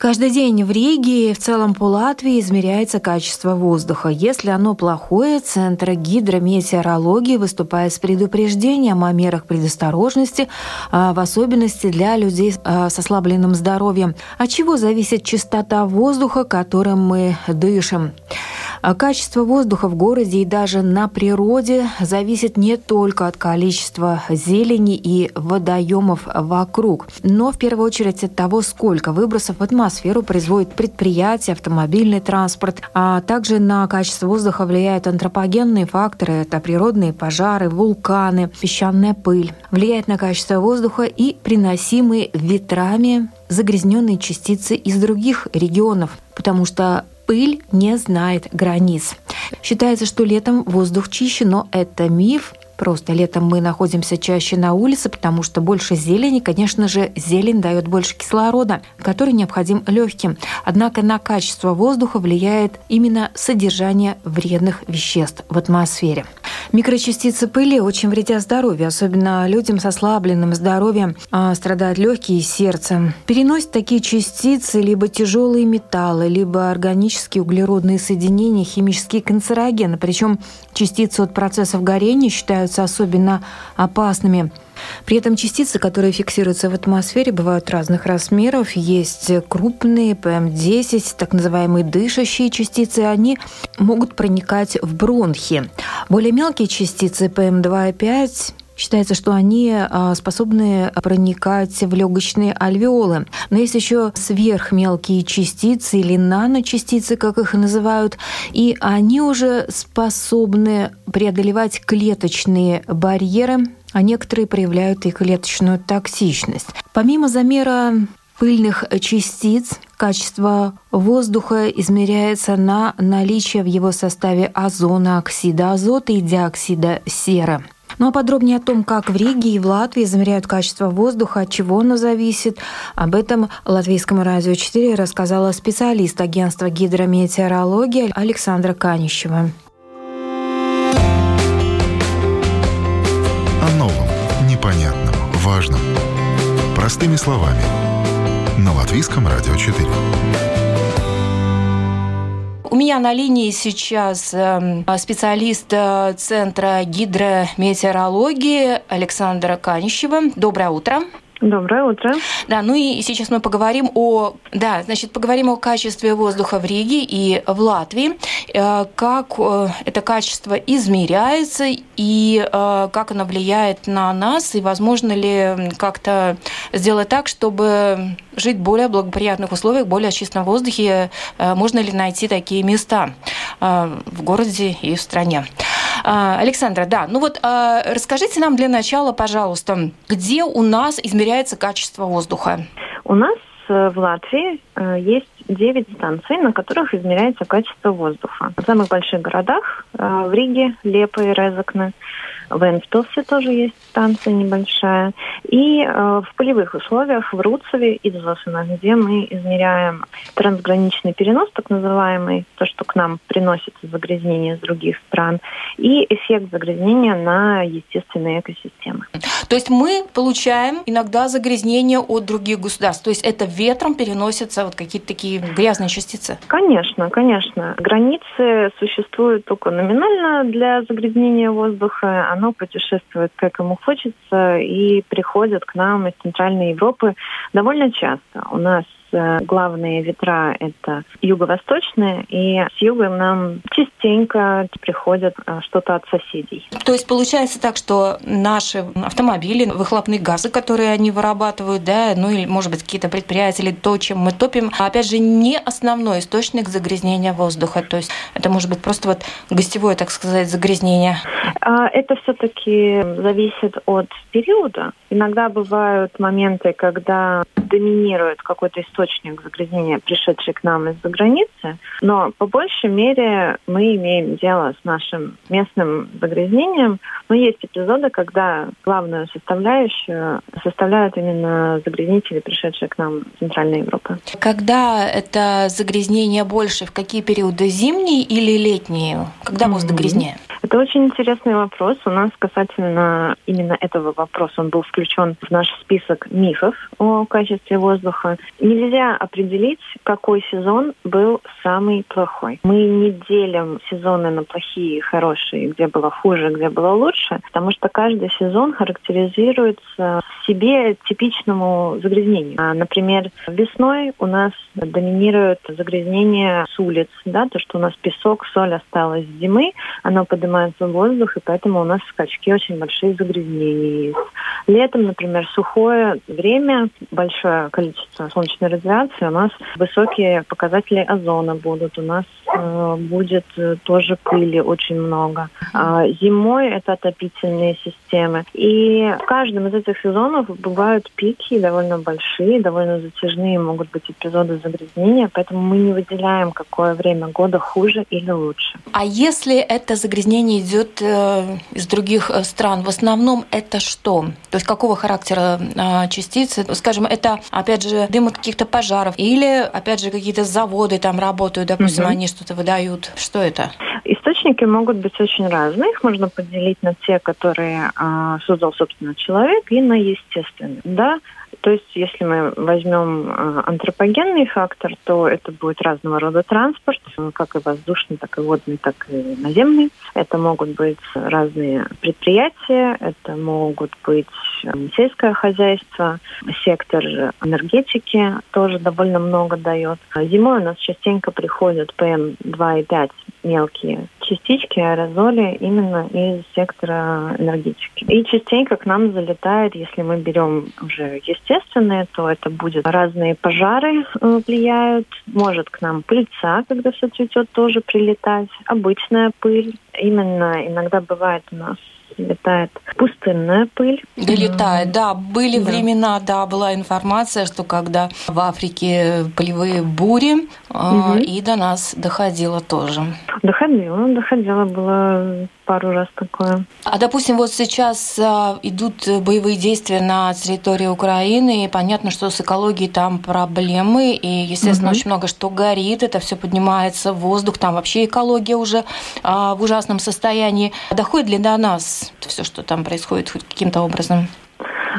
Каждый день в Риге и в целом по Латвии измеряется качество воздуха. Если оно плохое, Центр гидрометеорологии выступает с предупреждением о мерах предосторожности, а, в особенности для людей а, с ослабленным здоровьем. От чего зависит чистота воздуха, которым мы дышим? А качество воздуха в городе и даже на природе зависит не только от количества зелени и водоемов вокруг, но в первую очередь от того, сколько выбросов в атмосферу производит предприятие, автомобильный транспорт, а также на качество воздуха влияют антропогенные факторы, это природные пожары, вулканы, песчаная пыль. Влияет на качество воздуха и приносимые ветрами загрязненные частицы из других регионов, потому что пыль не знает границ. Считается, что летом воздух чище, но это миф. Просто летом мы находимся чаще на улице, потому что больше зелени. Конечно же, зелень дает больше кислорода, который необходим легким. Однако на качество воздуха влияет именно содержание вредных веществ в атмосфере. Микрочастицы пыли очень вредят здоровью, особенно людям с ослабленным здоровьем, а, страдают легкие и сердце. Переносят такие частицы либо тяжелые металлы, либо органические углеродные соединения, химические канцерогены. Причем частицы от процессов горения считаются особенно опасными. При этом частицы, которые фиксируются в атмосфере, бывают разных размеров. Есть крупные ПМ-10, так называемые дышащие частицы. Они могут проникать в бронхи. Более мелкие частицы ПМ2,5 Считается, что они а, способны проникать в легочные альвеолы. Но есть еще сверхмелкие частицы или наночастицы, как их называют, и они уже способны преодолевать клеточные барьеры, а некоторые проявляют и клеточную токсичность. Помимо замера пыльных частиц качество воздуха измеряется на наличие в его составе озона, оксида азота и диоксида серы. Ну а подробнее о том, как в Риге и в Латвии замеряют качество воздуха, от чего оно зависит, об этом Латвийскому радио 4 рассказала специалист агентства гидрометеорологии Александра Канищева. О новом, непонятном, важном. Простыми словами. На Латвийском радио 4. Меня на линии сейчас эм, специалист э, Центра гидрометеорологии Александра Канищева. Доброе утро. Доброе утро. Да, ну и сейчас мы поговорим о, да, значит, поговорим о качестве воздуха в Риге и в Латвии, э, как э, это качество измеряется и э, как оно влияет на нас, и возможно ли как-то сделать так, чтобы жить в более благоприятных условиях, более чистом воздухе, можно ли найти такие места в городе и в стране. А, Александра, да, ну вот а, расскажите нам для начала, пожалуйста, где у нас измеряется качество воздуха? У нас э, в Латвии э, есть 9 станций, на которых измеряется качество воздуха. В самых больших городах, э, в Риге, Лепо и Резакне, в Энстовсе тоже есть станция небольшая. И э, в полевых условиях в Руцеве и Дзосино, где мы измеряем трансграничный перенос, так называемый, то, что к нам приносится загрязнение из других стран, и эффект загрязнения на естественные экосистемы. То есть мы получаем иногда загрязнение от других государств. То есть это ветром переносятся вот какие-то такие грязные частицы? Конечно, конечно. Границы существуют только номинально для загрязнения воздуха оно путешествует, как ему хочется, и приходит к нам из Центральной Европы довольно часто. У нас главные ветра это юго-восточные, и с юга нам частенько приходят э, что-то от соседей. То есть получается так, что наши автомобили, выхлопные газы, которые они вырабатывают, да, ну или, может быть, какие-то предприятия, или то, чем мы топим, опять же, не основной источник загрязнения воздуха. То есть это может быть просто вот гостевое, так сказать, загрязнение. А, это все-таки зависит от периода. Иногда бывают моменты, когда доминирует какой-то источник загрязнения, пришедший к нам из-за границы, но по большей мере мы имеем дело с нашим местным загрязнением. Но есть эпизоды, когда главную составляющую составляют именно загрязнители, пришедшие к нам из Центральной Европы. Когда это загрязнение больше, в какие периоды? Зимние или летние? Когда воздух mm-hmm. грязнее? Это очень интересный вопрос. У нас касательно именно этого вопроса, он был включен в наш список мифов о качестве воздуха. Нельзя определить, какой сезон был самый плохой. Мы не делим сезоны на плохие и хорошие, где было хуже, где было лучше, потому что каждый сезон характеризуется себе типичному загрязнению. А, например, весной у нас доминирует загрязнение с улиц, да, то, что у нас песок, соль осталась с зимы, оно поднимается в воздух, и поэтому у нас скачки очень большие загрязнения есть. Летом, например, сухое время, большое количество солнечной радиации, у нас высокие показатели озона будут, у нас э, будет э, тоже пыли очень много. А зимой это отопительные системы. И в каждом из этих сезонов бывают пики довольно большие, довольно затяжные могут быть эпизоды загрязнения, поэтому мы не выделяем, какое время года хуже или лучше. А если это загрязнение идет э, из других э, стран, в основном это что? То есть какого характера э, частицы? Скажем, это, опять же, дым от каких-то пожаров или, опять же, какие-то заводы там работают, допустим, угу. они что-то выдают. Что это? Источники могут быть очень разные. Их можно поделить на те, которые э, создал, собственно, человек, и на естественные. Да, то есть, если мы возьмем э, антропогенный фактор, то это будет разного рода транспорт, как и воздушный, так и водный, так и наземный. Это могут быть разные предприятия, это могут быть э, сельское хозяйство, сектор энергетики тоже довольно много дает. Зимой у нас частенько приходят ПМ2,5 мелкие частички, аэрозоли именно из сектора энергетики. И частенько к нам залетает, если мы берем уже естественные, то это будет разные пожары э, влияют, может к нам пыльца, когда все цветет, тоже прилетать, обычная пыль. Именно иногда бывает у нас летает пустынная пыль. Долетает, да. Были да. времена, да, была информация, что когда в Африке полевые бури, угу. и до нас доходило тоже. Доходило, доходило, было пару раз такое. А допустим, вот сейчас а, идут боевые действия на территории Украины, и понятно, что с экологией там проблемы, и, естественно, угу. очень много что горит, это все поднимается в воздух, там вообще экология уже а, в ужасном состоянии. Доходит ли до нас все, что там происходит хоть каким-то образом?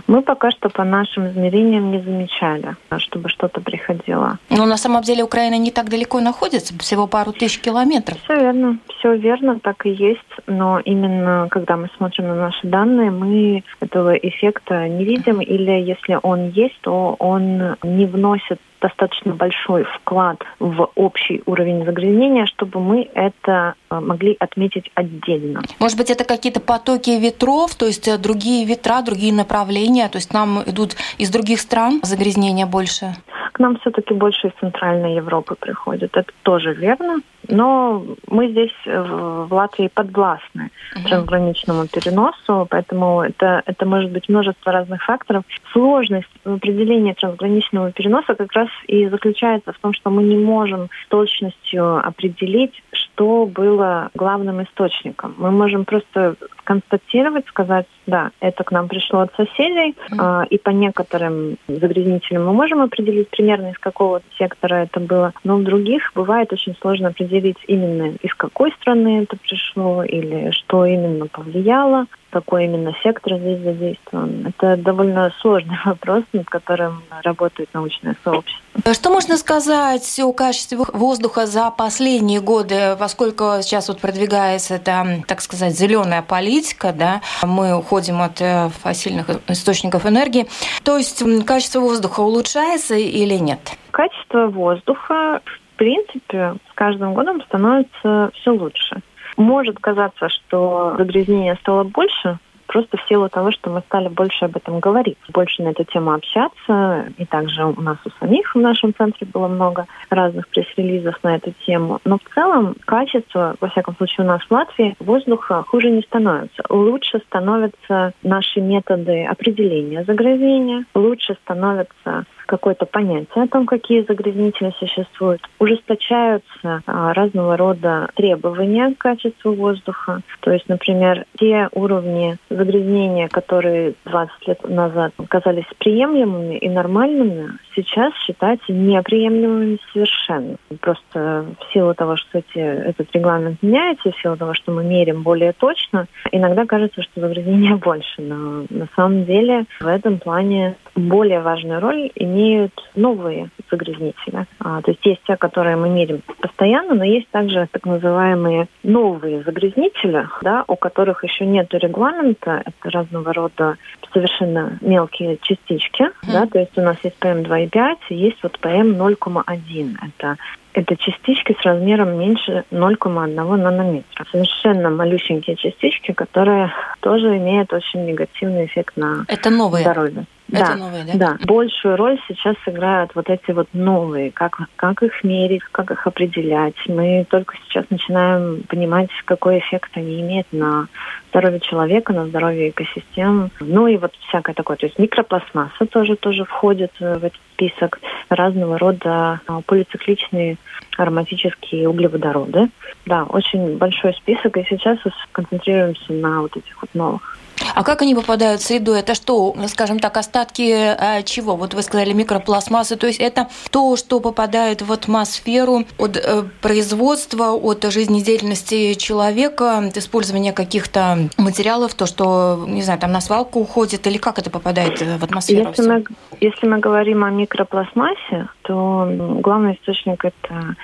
Мы пока что по нашим измерениям не замечали, чтобы что-то приходило. Но на самом деле Украина не так далеко находится, всего пару тысяч километров. Все верно, все верно, так и есть. Но именно когда мы смотрим на наши данные, мы этого эффекта не видим, или если он есть, то он не вносит достаточно большой вклад в общий уровень загрязнения, чтобы мы это э, могли отметить отдельно. Может быть, это какие-то потоки ветров, то есть э, другие ветра, другие направления, то есть нам идут из других стран загрязнения больше? Нам все-таки больше из Центральной Европы приходят. Это тоже верно. Но мы здесь э, в Латвии подвластны uh-huh. трансграничному переносу, поэтому это, это может быть множество разных факторов. Сложность в определении трансграничного переноса как раз и заключается в том, что мы не можем с точностью определить, что было главным источником. Мы можем просто констатировать, сказать, да, это к нам пришло от соседей, mm-hmm. и по некоторым загрязнителям мы можем определить примерно из какого сектора это было, но в других бывает очень сложно определить именно из какой страны это пришло или что именно повлияло какой именно сектор здесь задействован. Это довольно сложный вопрос, над которым работает научное сообщество. Что можно сказать о качестве воздуха за последние годы, поскольку сейчас вот продвигается эта, так сказать, зеленая политика, да, мы уходим от э, фасильных источников энергии. То есть качество воздуха улучшается или нет? Качество воздуха, в принципе, с каждым годом становится все лучше. Может казаться, что загрязнение стало больше, просто в силу того, что мы стали больше об этом говорить, больше на эту тему общаться. И также у нас у самих в нашем центре было много разных пресс-релизов на эту тему. Но в целом качество, во всяком случае у нас в Латвии, воздуха хуже не становится. Лучше становятся наши методы определения загрязнения, лучше становятся какое-то понятие о том, какие загрязнители существуют. Ужесточаются а, разного рода требования к качеству воздуха. То есть, например, те уровни загрязнения, которые 20 лет назад казались приемлемыми и нормальными, сейчас считается неприемлемыми совершенно. Просто в силу того, что эти, этот регламент меняется, в силу того, что мы мерим более точно, иногда кажется, что загрязнения больше. Но на самом деле в этом плане более важную роль имеют новые загрязнители. А, то есть есть те, которые мы мерим постоянно, но есть также так называемые новые загрязнители, да, у которых еще нет регламента. Это разного рода совершенно мелкие частички. Mm-hmm. Да, то есть у нас есть ПМ2 2,5, есть вот PM 0,1. Это, это частички с размером меньше 0,1 нанометра. Совершенно малюсенькие частички, которые тоже имеют очень негативный эффект на это новые. здоровье. Это да, новые, да? Да. Большую роль сейчас играют вот эти вот новые, как, как их мерить, как их определять. Мы только сейчас начинаем понимать, какой эффект они имеют на здоровье человека, на здоровье экосистем. Ну и вот всякое такое. То есть микропластмасса тоже, тоже входит в этот список. Разного рода а, полицикличные ароматические углеводороды. Да, очень большой список, и сейчас концентрируемся на вот этих вот новых. А как они попадают в среду? Это что, скажем так, остатки а, чего? Вот вы сказали микропластмассы, то есть это то, что попадает в атмосферу от э, производства, от жизнедеятельности человека, от использования каких-то материалов, то, что, не знаю, там на свалку уходит, или как это попадает в атмосферу? Если, мы, если мы говорим о микропластмассе, то главный источник – это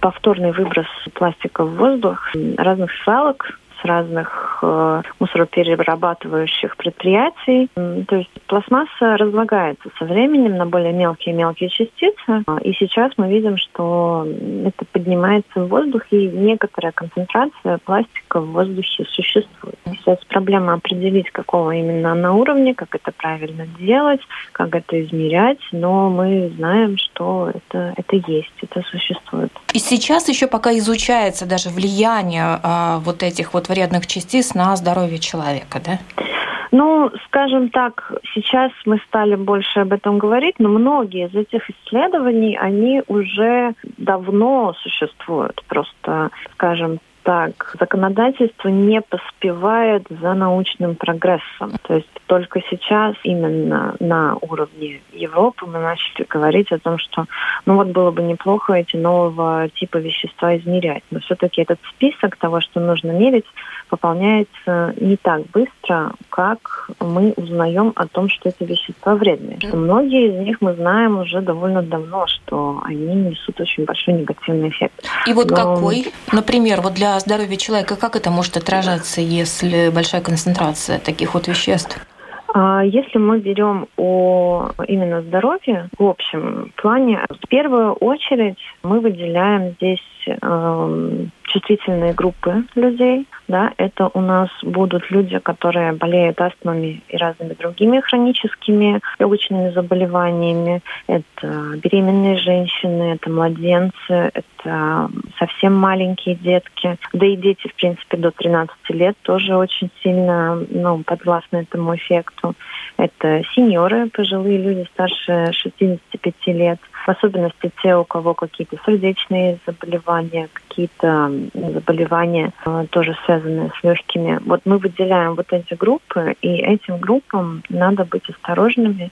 повторный выброс пластика в воздух, разных свалок, разных э, мусороперерабатывающих предприятий. То есть пластмасса разлагается со временем на более мелкие-мелкие частицы. И сейчас мы видим, что это поднимается в воздух, и некоторая концентрация пластика в воздухе существует. Сейчас проблема определить, какого именно на уровне, как это правильно делать, как это измерять, но мы знаем, что это, это есть, это существует. И сейчас еще пока изучается даже влияние а, вот этих вот вредных частиц на здоровье человека, да? Ну, скажем так, сейчас мы стали больше об этом говорить, но многие из этих исследований, они уже давно существуют. Просто, скажем, так, законодательство не поспевает за научным прогрессом. То есть только сейчас именно на уровне Европы мы начали говорить о том, что ну вот было бы неплохо эти нового типа вещества измерять. Но все-таки этот список того, что нужно мерить, пополняется не так быстро, как мы узнаем о том, что эти вещества вредные. Что многие из них мы знаем уже довольно давно, что они несут очень большой негативный эффект. И вот Но... какой? Например, вот для здоровья человека, как это может отражаться, если большая концентрация таких вот веществ? А если мы берем о именно здоровье в общем плане, в первую очередь мы выделяем здесь э, чувствительные группы людей. Да, это у нас будут люди, которые болеют астмами и разными другими хроническими легочными заболеваниями. Это беременные женщины, это младенцы, это совсем маленькие детки. Да и дети, в принципе, до 13 лет тоже очень сильно ну, подвластны этому эффекту. Это сеньоры, пожилые люди старше 65 лет – в особенности те, у кого какие-то сердечные заболевания, какие-то заболевания э, тоже связанные с легкими. Вот мы выделяем вот эти группы, и этим группам надо быть осторожными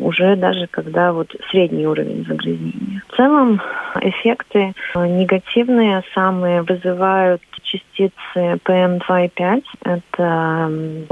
уже даже когда вот средний уровень загрязнения. В целом эффекты э, негативные самые вызывают частицы PM2,5. Это,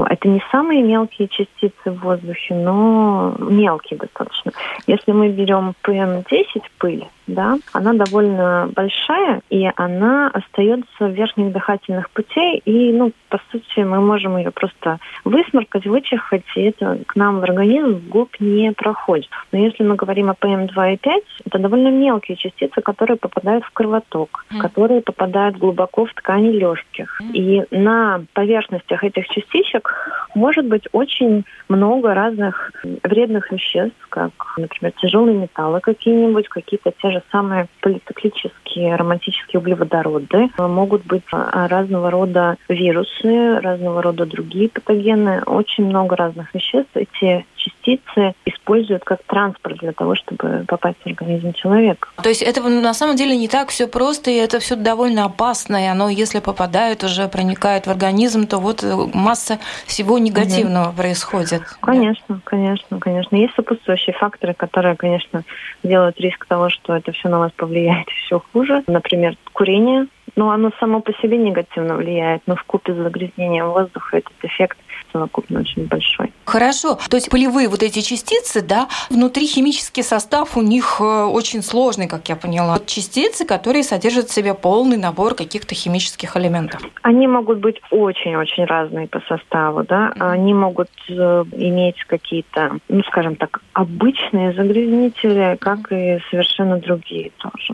это не самые мелкие частицы в воздухе, но мелкие достаточно. Если мы берем PM10 пыль, да, она довольно большая, и она остается в верхних дыхательных путей, и, ну, по сути, мы можем ее просто высморкать, вычихать, и это к нам в организм в губ не проходит. Но если мы говорим о PM2,5, это довольно мелкие частицы, которые попадают в кровоток, mm. которые попадают глубоко в ткани легких. Mm. И на поверхностях этих частичек может быть очень много разных вредных веществ, как, например, тяжелые металлы какие-нибудь, какие-то те же самые полициклические ароматические углеводороды, могут быть а, разного рода вирусы, разного рода другие патогены, очень много разных веществ. Эти частицы используют как транспорт для того, чтобы попасть в организм человека. То есть это на самом деле не так все просто, и это все довольно опасно, и оно, если попадает, уже проникает в организм, то вот э, масса всего негативного угу. происходит. Конечно, да? конечно, конечно. Есть сопутствующие факторы, которые, конечно, делают риск того, что это все на вас повлияет еще хуже. Например, курение, но оно само по себе негативно влияет, но в купе с загрязнением воздуха этот эффект совокупно очень большой. Хорошо. То есть полевые вот эти частицы, да, внутри химический состав у них э, очень сложный, как я поняла. Частицы, которые содержат в себе полный набор каких-то химических элементов. Они могут быть очень-очень разные по составу, да. Они могут э, иметь какие-то, ну, скажем так, обычные загрязнители, как и совершенно другие тоже.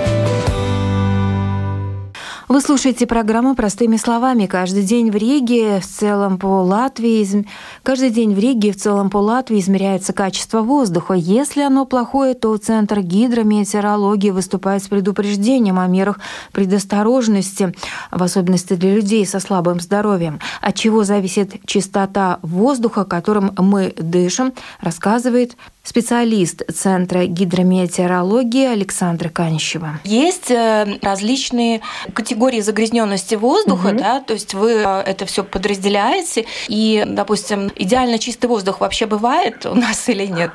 Вы слушаете программу «Простыми словами». Каждый день в Риге, в целом по Латвии, каждый день в Риге, в целом по Латвии измеряется качество воздуха. Если оно плохое, то Центр гидрометеорологии выступает с предупреждением о мерах предосторожности, в особенности для людей со слабым здоровьем. От чего зависит чистота воздуха, которым мы дышим, рассказывает специалист Центра гидрометеорологии Александра Канищева. Есть э, различные категории загрязненности воздуха, угу. да, то есть вы э, это все подразделяете, и, допустим, идеально чистый воздух вообще бывает у нас или нет?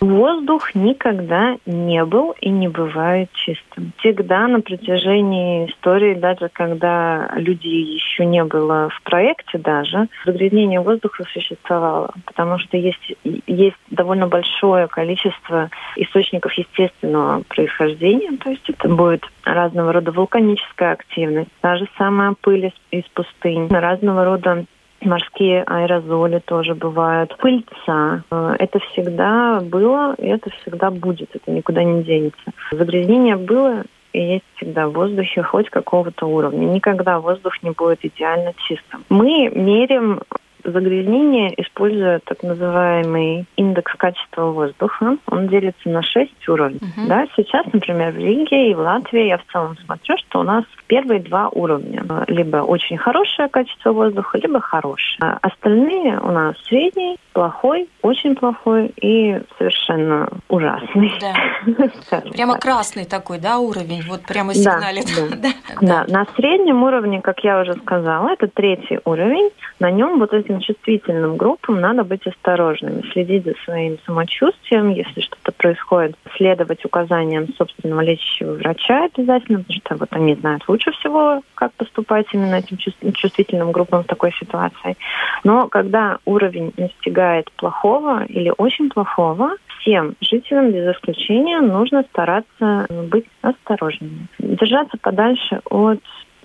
Воздух никогда не был и не бывает чистым. Всегда на протяжении истории, даже когда людей еще не было в проекте даже, загрязнение воздуха существовало, потому что есть, есть довольно большое количество источников естественного происхождения, то есть это будет разного рода вулканическая активность, та же самая пыль из, из пустынь, разного рода морские аэрозоли тоже бывают, пыльца. Э, это всегда было, и это всегда будет, это никуда не денется. Загрязнение было и есть всегда в воздухе хоть какого-то уровня. Никогда воздух не будет идеально чистым. Мы меряем загрязнение, используя так называемый индекс качества воздуха. Он делится на шесть уровней. Uh-huh. Да, сейчас, например, в Риге и в Латвии я в целом смотрю, что у нас первые два уровня. Либо очень хорошее качество воздуха, либо хорошее. А остальные у нас средний, плохой, очень плохой и совершенно ужасный. Да. Прямо красный такой, да, уровень? Вот прямо сигналит. Да, да. да, на среднем уровне, как я уже сказала, это третий уровень. На нем вот этим чувствительным группам надо быть осторожными, следить за своим самочувствием, если что-то происходит, следовать указаниям собственного лечащего врача обязательно, потому что вот они знают лучше всего, как поступать именно этим чувствительным группам в такой ситуации. Но когда уровень достигает плохого или очень плохого, всем жителям без исключения нужно стараться быть осторожными. Держаться подальше от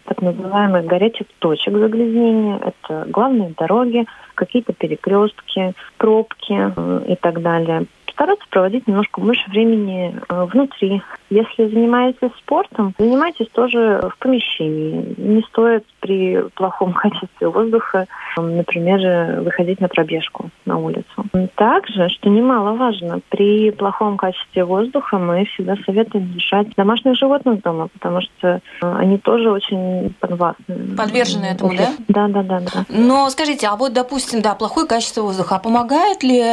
так называемых горячих точек загрязнения. Это главные дороги, какие-то перекрестки, пробки э, и так далее стараться проводить немножко больше времени э, внутри. Если занимаетесь спортом, занимайтесь тоже в помещении. Не стоит при плохом качестве воздуха, например, выходить на пробежку на улицу. Также, что немаловажно, при плохом качестве воздуха мы всегда советуем держать домашних животных дома, потому что э, они тоже очень подвластны. Подвержены этому, да? Да, да, да, да. Но скажите, а вот, допустим, да, плохое качество воздуха, а помогает ли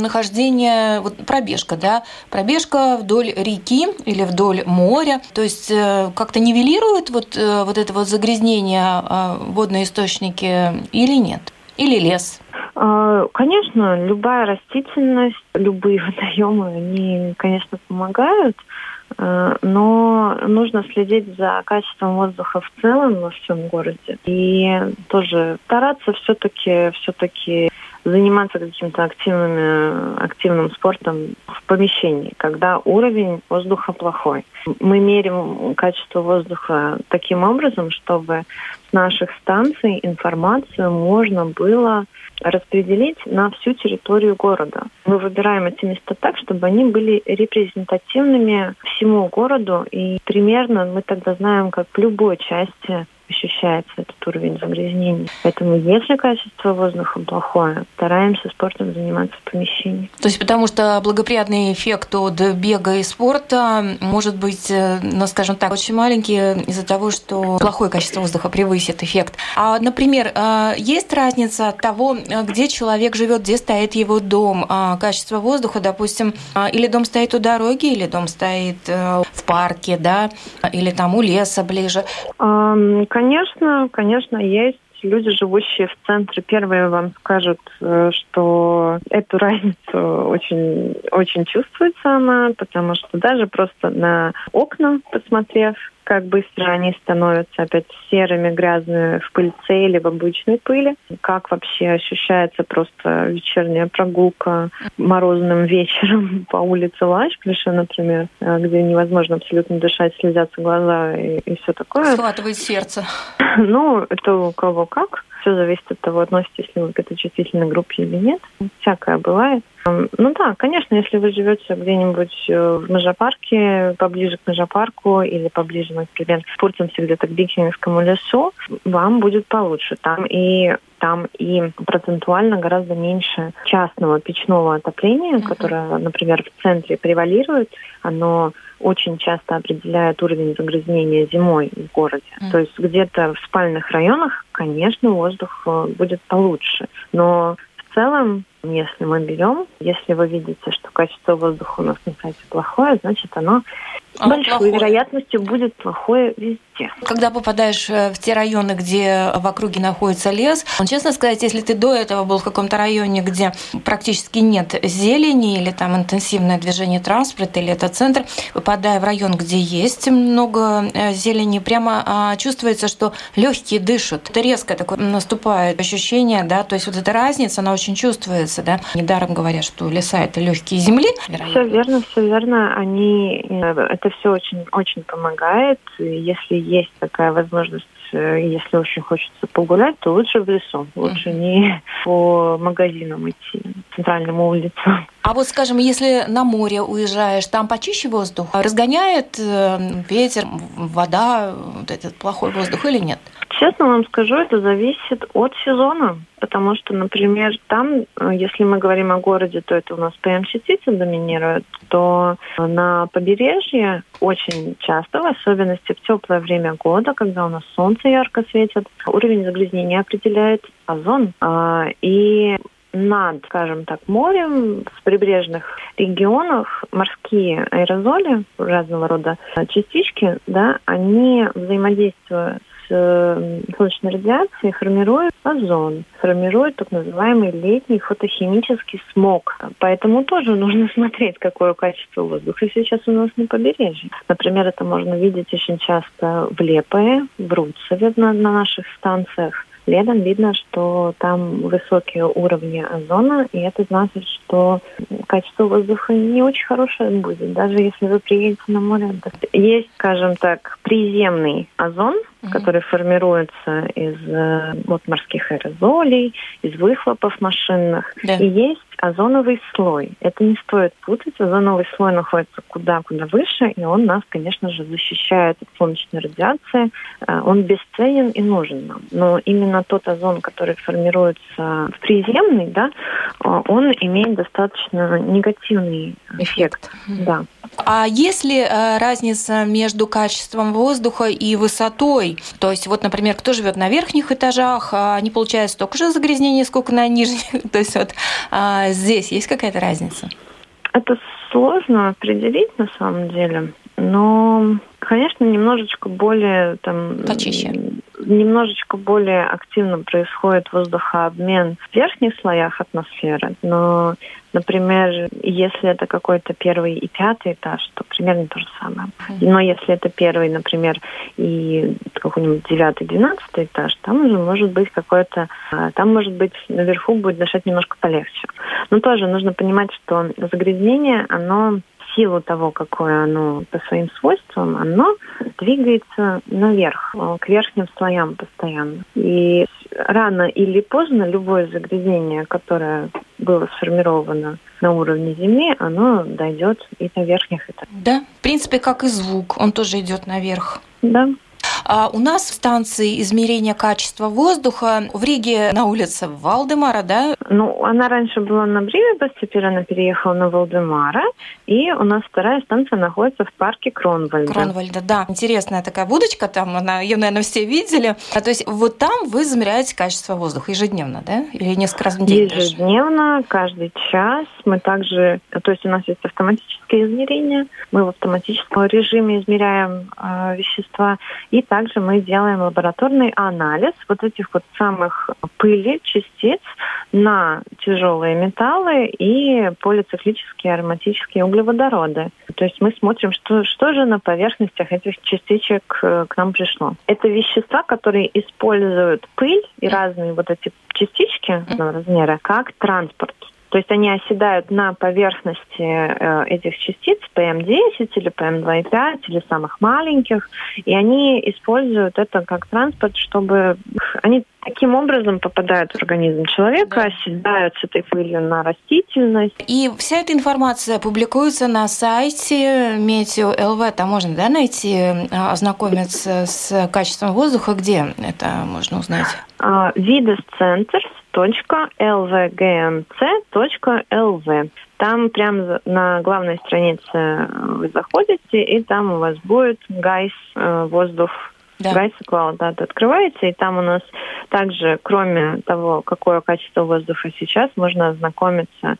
нахождение вот пробежка, да, пробежка вдоль реки или вдоль моря, то есть э, как-то нивелирует вот, э, вот это вот загрязнение э, водные источники или нет? Или лес? А, конечно, любая растительность, любые водоемы, они, конечно, помогают, но нужно следить за качеством воздуха в целом во всем городе и тоже стараться все-таки все-таки заниматься каким-то активным, активным спортом в помещении, когда уровень воздуха плохой. Мы меряем качество воздуха таким образом, чтобы с наших станций информацию можно было распределить на всю территорию города. Мы выбираем эти места так, чтобы они были репрезентативными всему городу, и примерно мы тогда знаем, как в любой части ощущается этот уровень загрязнения. Поэтому если качество воздуха плохое, стараемся спортом заниматься в помещении. То есть потому что благоприятный эффект от бега и спорта может быть, э, ну, скажем так, очень маленький из-за того, что плохое качество воздуха превысит эффект. А, например, э, есть разница от того, где человек живет, где стоит его дом, а качество воздуха, допустим, или дом стоит у дороги, или дом стоит э, в парке, да, или там у леса ближе? Конечно, конечно, есть люди, живущие в центре, первые вам скажут, э, что эту разницу очень, очень чувствуется она, потому что даже просто на окна посмотрев, как быстро они становятся опять серыми, грязными в пыльце или в обычной пыли, как вообще ощущается просто вечерняя прогулка морозным вечером по улице Лашплиша, например, э, где невозможно абсолютно дышать, слезятся глаза и, и все такое. Схватывает сердце. Ну, это у кого как. Все зависит от того, относитесь ли вы к этой чувствительной группе или нет. Всякое бывает. Ну да, конечно, если вы живете где-нибудь э, в Межапарке, поближе к Межапарку или поближе, например, в Пурцемсе где-то к Бикинскому лесу, вам будет получше. Там и там и процентуально гораздо меньше частного печного отопления, uh-huh. которое, например, в центре превалирует. Оно очень часто определяет уровень загрязнения зимой в городе. Uh-huh. То есть где-то в спальных районах, конечно, воздух э, будет получше. Но в целом если мы берем, если вы видите, что качество воздуха у нас на сайте плохое, значит оно с большой плохое. вероятностью будет плохое везде. Когда попадаешь э, в те районы, где в округе находится лес, честно сказать, если ты до этого был в каком-то районе, где практически нет зелени или там интенсивное движение транспорта, или это центр, попадая в район, где есть много э, зелени, прямо а, чувствуется, что легкие дышат. Это резко такое наступает ощущение, да, то есть вот эта разница, она очень чувствуется да? Недаром говорят, что леса это легкие земли. Все верно, все верно. Они э, это все очень очень помогает. Если есть такая возможность э, если очень хочется погулять, то лучше в лесу. Лучше uh-huh. не по магазинам идти, центральному улицу. А вот, скажем, если на море уезжаешь, там почище воздух? Разгоняет э, ветер, вода, вот этот плохой воздух или нет? Честно вам скажу, это зависит от сезона. Потому что, например, там, э, если мы говорим о городе, то это у нас ПМ-частицы доминируют, то на побережье очень часто, в особенности в теплое время года, когда у нас солнце ярко светит, уровень загрязнения определяет озон. А, и над, скажем так, морем, в прибрежных регионах морские аэрозоли, разного рода частички, да, они взаимодействуют с солнечной радиацией формирует озон, формирует так называемый летний фотохимический смог. Поэтому тоже нужно смотреть, какое качество воздуха сейчас у нас на побережье. Например, это можно видеть очень часто в Лепое, в Руцеве на, на наших станциях. Летом видно, что там высокие уровни озона, и это значит, что качество воздуха не очень хорошее будет, даже если вы приедете на море. Есть, скажем так, приземный озон, mm-hmm. который формируется из э, вот, морских аэрозолей, из выхлопов машинных. Да. И есть озоновый слой. Это не стоит путать. Озоновый слой находится куда-куда выше, и он нас, конечно же, защищает от солнечной радиации. Э, он бесценен и нужен нам. Но именно тот озон, который формируется в приземный, да, э, он имеет достаточно негативный эффект. Mm-hmm. Да. А есть ли э, разница между качеством воздуха и высотой? То есть, вот, например, кто живет на верхних этажах, а они получают столько же загрязнений, сколько на нижних. То есть, вот а здесь есть какая-то разница? Это сложно определить на самом деле, но, конечно, немножечко более там. Почище немножечко более активно происходит воздухообмен в верхних слоях атмосферы, но, например, если это какой-то первый и пятый этаж, то примерно то же самое. Но если это первый, например, и какой-нибудь девятый, двенадцатый этаж, там уже может быть какой-то, а, там может быть наверху будет дышать немножко полегче. Но тоже нужно понимать, что загрязнение, оно силу того, какое оно по своим свойствам, оно двигается наверх, э, к верхним слоям постоянно. И рано или поздно любое загрязнение, которое было сформировано на уровне Земли, оно дойдет и до верхних этажей. Да, в принципе, как и звук, он тоже идет наверх. Да. А у нас станции измерения качества воздуха в Риге на улице Валдемара, да? Ну, она раньше была на Бривибас, теперь она переехала на Валдемара. И у нас вторая станция находится в парке Кронвальда. Кронвальда, да. Интересная такая будочка там, она, ее, наверное, все видели. А, то есть вот там вы замеряете качество воздуха ежедневно, да? Или несколько раз в день? Ежедневно, даже? каждый час. Мы также, то есть у нас есть автоматическое измерение, мы в автоматическом режиме измеряем э, вещества, и также мы делаем лабораторный анализ вот этих вот самых пыли, частиц на тяжелые металлы и полициклические ароматические углеводороды. То есть мы смотрим, что, что же на поверхностях этих частичек э, к нам пришло. Это вещества, которые используют пыль и разные вот эти частички разного размера как транспорт. То есть они оседают на поверхности э, этих частиц PM10 или PM2,5 или самых маленьких, и они используют это как транспорт, чтобы они таким образом попадают в организм человека, да. оседают с этой пылью на растительность. И вся эта информация публикуется на сайте meteo.lv. Там можно да, найти, э, ознакомиться с качеством воздуха. Где это можно узнать? Vides centrs lvgmc.lv. Там прямо на главной странице вы заходите, и там у вас будет gaiss, э, воздух, да. Gaiss Cloud, да, открываете, и там у нас также, кроме того, какое качество воздуха сейчас, можно ознакомиться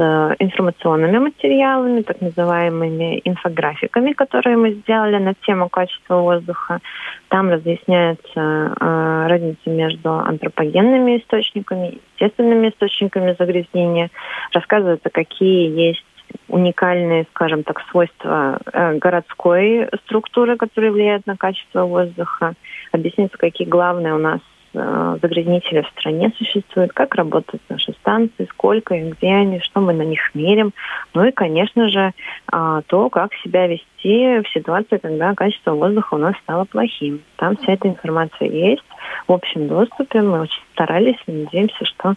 информационными материалами, так называемыми инфографиками, которые мы сделали на тему качества воздуха. Там разъясняется э, разница между антропогенными источниками естественными источниками загрязнения. Рассказывается, какие есть уникальные, скажем так, свойства э, городской структуры, которые влияют на качество воздуха. Объяснится, какие главные у нас Э, загрязнители в стране существуют, как работают наши станции, сколько их, где они, что мы на них мерим. Ну и, конечно же, а, то, как себя вести в ситуации, когда качество воздуха у нас стало плохим. Там вся эта информация есть в общем доступе. Мы очень старались и надеемся, что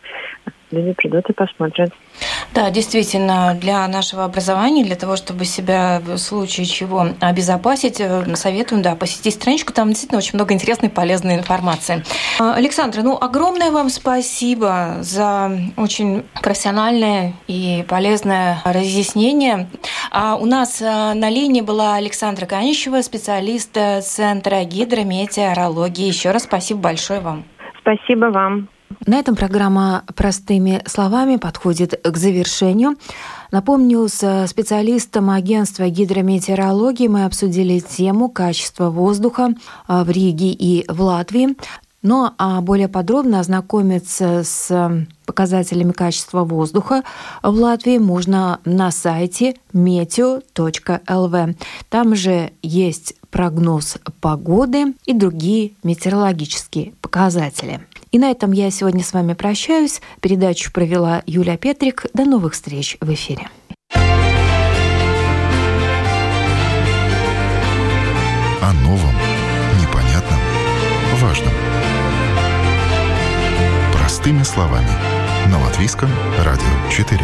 люди придут и посмотрят. Да, действительно, для нашего образования, для того, чтобы себя в случае чего обезопасить, э, советуем, да, посетить страничку, там действительно очень много интересной и полезной информации. А, Александра, ну, огромное вам спасибо за очень профессиональное и полезное разъяснение. А у нас э, на линии была Александра Канищева, специалист э, Центра гидрометеорологии. Еще раз спасибо большое вам. Спасибо вам. На этом программа «Простыми словами» подходит к завершению. Напомню, с специалистом агентства гидрометеорологии мы обсудили тему качества воздуха а, в Риге и в Латвии. Но а более подробно ознакомиться с показателями качества воздуха в Латвии можно на сайте meteo.lv. Там же есть прогноз погоды и другие метеорологические показатели. И на этом я сегодня с вами прощаюсь. Передачу провела Юлия Петрик. До новых встреч в эфире. О новом, непонятном, важном. Простыми словами. На Латвийском радио 4.